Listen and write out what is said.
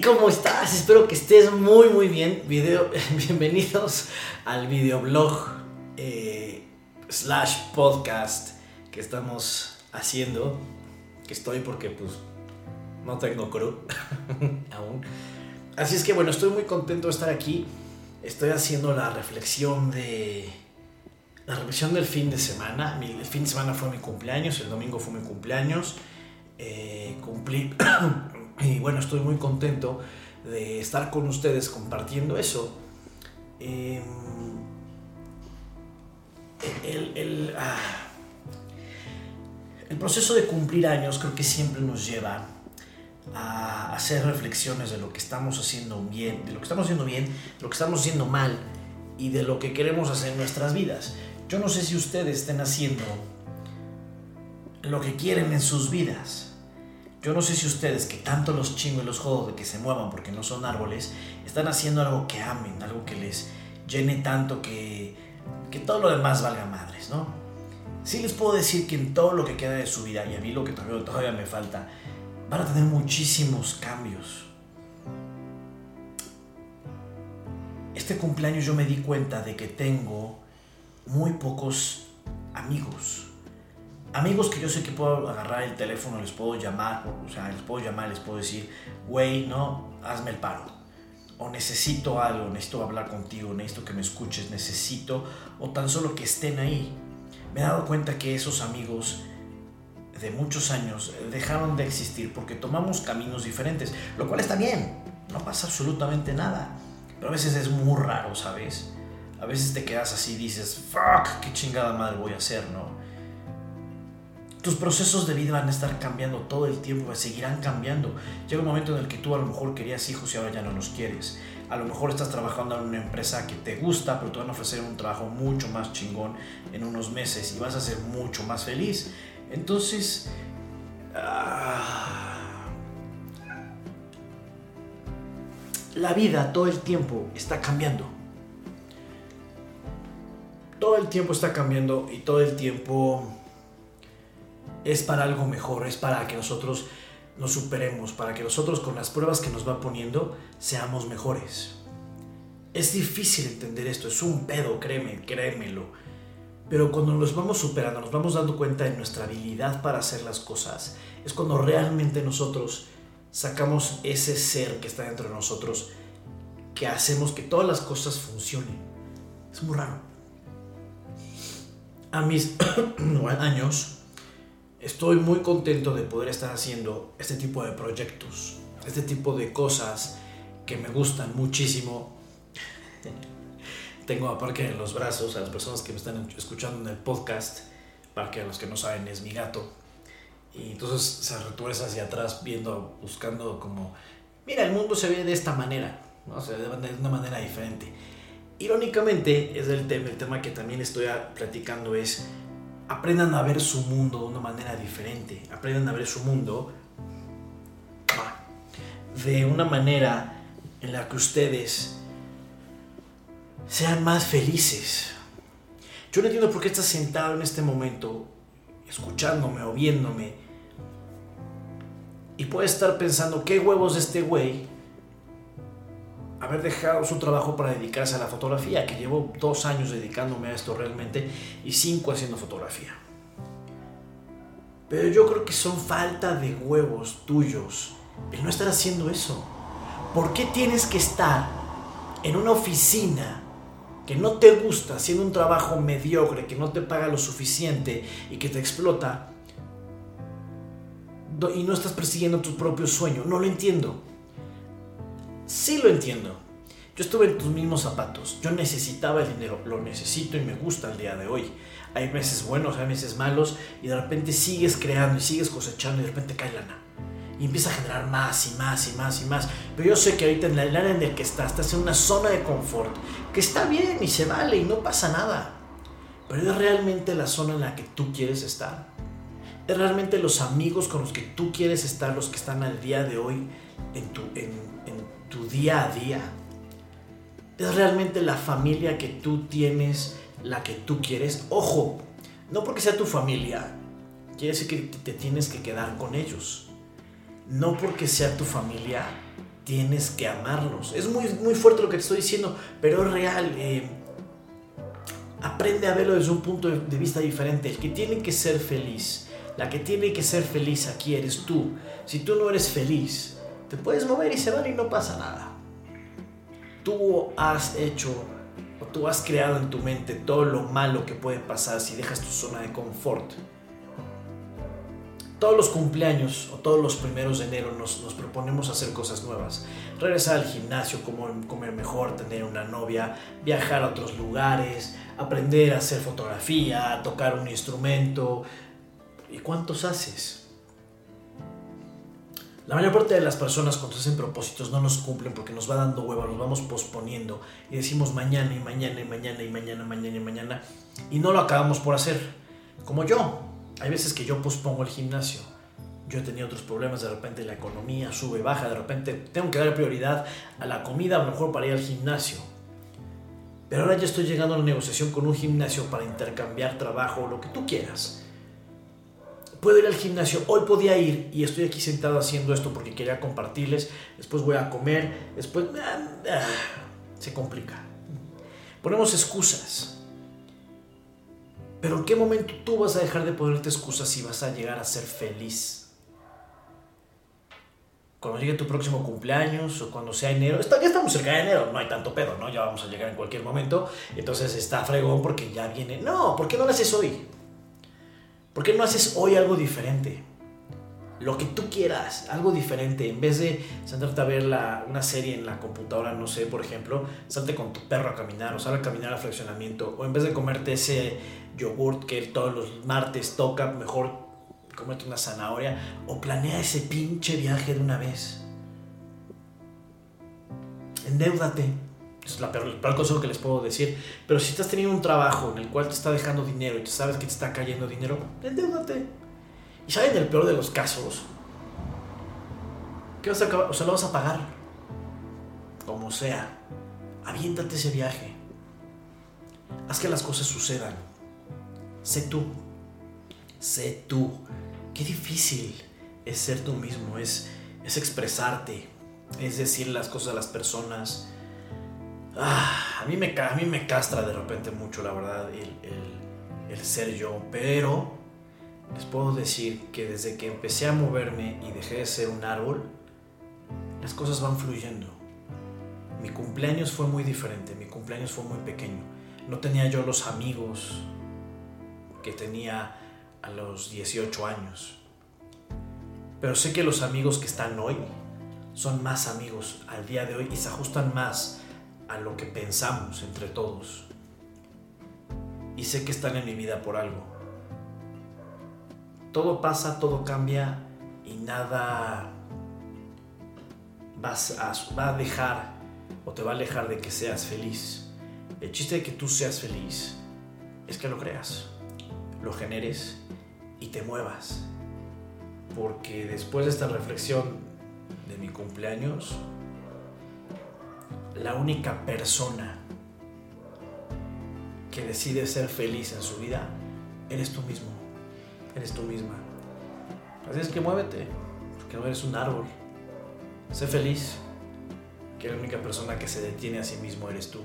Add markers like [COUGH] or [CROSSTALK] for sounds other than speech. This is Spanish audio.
¿cómo estás? Espero que estés muy muy bien. Video, [LAUGHS] bienvenidos al videoblog eh, slash podcast que estamos haciendo. Que estoy porque pues no tengo crew [LAUGHS] aún. Así es que bueno, estoy muy contento de estar aquí. Estoy haciendo la reflexión de... La reflexión del fin de semana. el fin de semana fue mi cumpleaños, el domingo fue mi cumpleaños. Eh, cumplí [CLEARS THROAT] Y bueno, estoy muy contento de estar con ustedes compartiendo eso. Em, el, ah, el, proceso de cumplir años creo que siempre nos lleva a hacer reflexiones de lo que estamos haciendo bien, de lo que estamos haciendo bien, de lo que estamos haciendo mal y de lo que queremos hacer en nuestras vidas. Yo no sé si ustedes estén haciendo lo que quieren en sus vidas yo no sé si ustedes, que tanto los chingo y los jodos de que se muevan porque no son árboles, están haciendo algo que amen, algo que les llene tanto que, que todo lo demás valga madres, ¿no? Sí les puedo decir que en todo lo que queda de su vida, y a mí lo que todavía, todavía me falta, van a tener muchísimos cambios. Este cumpleaños yo me di cuenta de que tengo muy pocos amigos amigos que yo sé que puedo agarrar el teléfono, les puedo llamar, o sea, les puedo llamar, les puedo decir, güey, no, hazme el paro. O necesito algo, necesito hablar contigo, necesito que me escuches, necesito, o tan solo que estén ahí. Me he dado cuenta que esos amigos de muchos años dejaron de existir porque tomamos caminos diferentes, lo cual está bien, no pasa absolutamente nada. Pero a veces es muy raro, ¿sabes? A veces te quedas así y dices, fuck, qué chingada madre voy a hacer, ¿no? Tus procesos de vida van a estar cambiando todo el tiempo, seguirán cambiando. Llega un momento en el que tú a lo mejor querías hijos y ahora ya no los quieres. A lo mejor estás trabajando en una empresa que te gusta, pero te van a ofrecer un trabajo mucho más chingón en unos meses y vas a ser mucho más feliz. Entonces, ah, la vida todo el tiempo está cambiando. Todo el tiempo está cambiando y todo el tiempo es para algo mejor, es para que nosotros nos superemos, para que nosotros con las pruebas que nos va poniendo seamos mejores. Es difícil entender esto, es un pedo, créeme, créemelo. Pero cuando nos vamos superando, nos vamos dando cuenta de nuestra habilidad para hacer las cosas, es cuando realmente nosotros sacamos ese ser que está dentro de nosotros, que hacemos que todas las cosas funcionen. Es muy raro. A mis [COUGHS] años, estoy muy contento de poder estar haciendo este tipo de proyectos, este tipo de cosas que me gustan muchísimo. [LAUGHS] Tengo a Parque en los brazos a las personas que me están escuchando en el podcast. Parque, a los que no saben, es mi gato. Y entonces se retuerce hacia atrás viendo, buscando como, mira, el mundo se ve de esta manera, ¿no? se ve de una manera diferente. Irónicamente, es el tema, el tema que también estoy platicando es aprendan a ver su mundo de una manera diferente, aprendan a ver su mundo de una manera en la que ustedes sean más felices. Yo no entiendo por qué estás sentado en este momento, escuchándome o viéndome, y puedes estar pensando, ¿qué huevos de este güey haber dejado su trabajo para dedicarse a la fotografía, que llevo dos años dedicándome a esto realmente y cinco haciendo fotografía. Pero yo creo que son falta de huevos tuyos el no estar haciendo eso. ¿Por qué tienes que estar en una oficina que no te gusta, haciendo un trabajo mediocre, que no te paga lo suficiente y que te explota, y no estás persiguiendo tu propio sueño? No lo entiendo sí lo entiendo. Yo estuve en tus mismos zapatos. Yo necesitaba el dinero. Lo necesito y me gusta el día de hoy. Hay meses buenos, hay meses malos. Y de repente sigues creando y sigues cosechando y de repente cae lana. Y empieza a generar más y más y más y más. Pero yo sé que ahorita en el área en el que estás, estás en una zona de confort. Que está bien y se vale y no pasa nada. Pero es realmente la zona en la que tú quieres estar. Es realmente los amigos con los que tú quieres estar los que están al día de hoy en tu, día a día. Es realmente la familia que tú tienes, la que tú quieres. Ojo, no porque sea tu familia, quiere decir que te tienes que quedar con ellos. No porque sea tu familia, tienes que amarlos. Es muy, muy fuerte lo que te estoy diciendo, pero es real. Eh, aprende a verlo desde un punto de vista diferente. El que tiene que ser feliz, la que tiene que ser feliz aquí eres tú. Si tú no eres feliz, te puedes mover y se van y no pasa nada. Tú has hecho o tú has creado en tu mente todo lo malo que puede pasar si dejas tu zona de confort. Todos los cumpleaños o todos los primeros de enero nos, proponemos hacer cosas nuevas. Regresar al gimnasio, comer mejor, tener una novia, viajar a otros lugares, aprender a hacer fotografía, tocar un instrumento. ¿Y cuántos haces? La mayor parte de las personas cuando hacen propósitos no los cumplen porque nos va dando hueva, los vamos posponiendo y decimos mañana y mañana y mañana y mañana, mañana y mañana y no lo acabamos por hacer. Como yo, hay veces que yo pospongo el gimnasio. Yo he tenido otros problemas, de repente la economía sube, baja, de repente tengo que dar prioridad a la comida, a lo mejor para ir al gimnasio. Pero ahora ya estoy llegando a la negociación con un gimnasio para intercambiar trabajo, lo que tú quieras. Puedo ir al gimnasio, hoy podía ir y estoy aquí sentado haciendo esto porque quería compartirles, después voy a comer, después ah, ah, se complica. Ponemos excusas. Pero ¿en qué momento tú vas a dejar de ponerte excusas y vas a llegar a ser feliz? cuando llegue tu próximo cumpleaños o cuando sea enero, ya estamos cerca de enero, no hay tanto pedo, ¿no? Ya vamos a llegar en cualquier momento, entonces está fregón porque ya viene. No, ¿por qué no lo haces hoy? ¿Por qué no haces hoy algo diferente? Lo que tú quieras, algo diferente. En vez de sentarte a ver una serie en la computadora, no sé, por ejemplo, salte con tu perro a caminar o sal a caminar al fraccionamiento. O en vez de comerte ese yogurt que todos los martes toca, mejor cómete una zanahoria o planea ese pinche viaje de una vez. Endeudate. Es la peor, el peor consejo que les puedo decir. Pero si estás teniendo un trabajo en el cual te está dejando dinero y tú sabes que te está cayendo dinero, endeudate. Y saben el peor de los casos. ¿Qué vas a acabar? O sea, lo vas a pagar. Como sea. Aviéntate ese viaje. Haz que las cosas sucedan. Sé tú. Sé tú. Qué difícil es ser tú mismo, es, es expresarte, es decir las cosas a las personas. Ah, a, mí me, a mí me castra de repente mucho, la verdad, el, el ser yo, pero les puedo decir que desde que empecé a moverme y dejé de ser un árbol, las cosas van fluyendo. Mi cumpleaños fue muy diferente, mi cumpleaños fue muy pequeño. No tenía yo los amigos que tenía a los 18 años. Pero sé que los amigos que están hoy son más amigos al día de hoy y se ajustan más a lo que pensamos entre todos. Y sé que están en mi vida por algo. Todo pasa, todo cambia y nada vas a, va a dejar o te va a alejar de que seas feliz. El chiste de que tú seas feliz es que lo creas, lo generes y te muevas. Porque después de esta reflexión de mi cumpleaños, la única persona que decide ser feliz en su vida eres tú mismo, eres tú misma. Así es que muévete, porque no eres un árbol. Sé feliz, que la única persona que se detiene a sí mismo eres tú.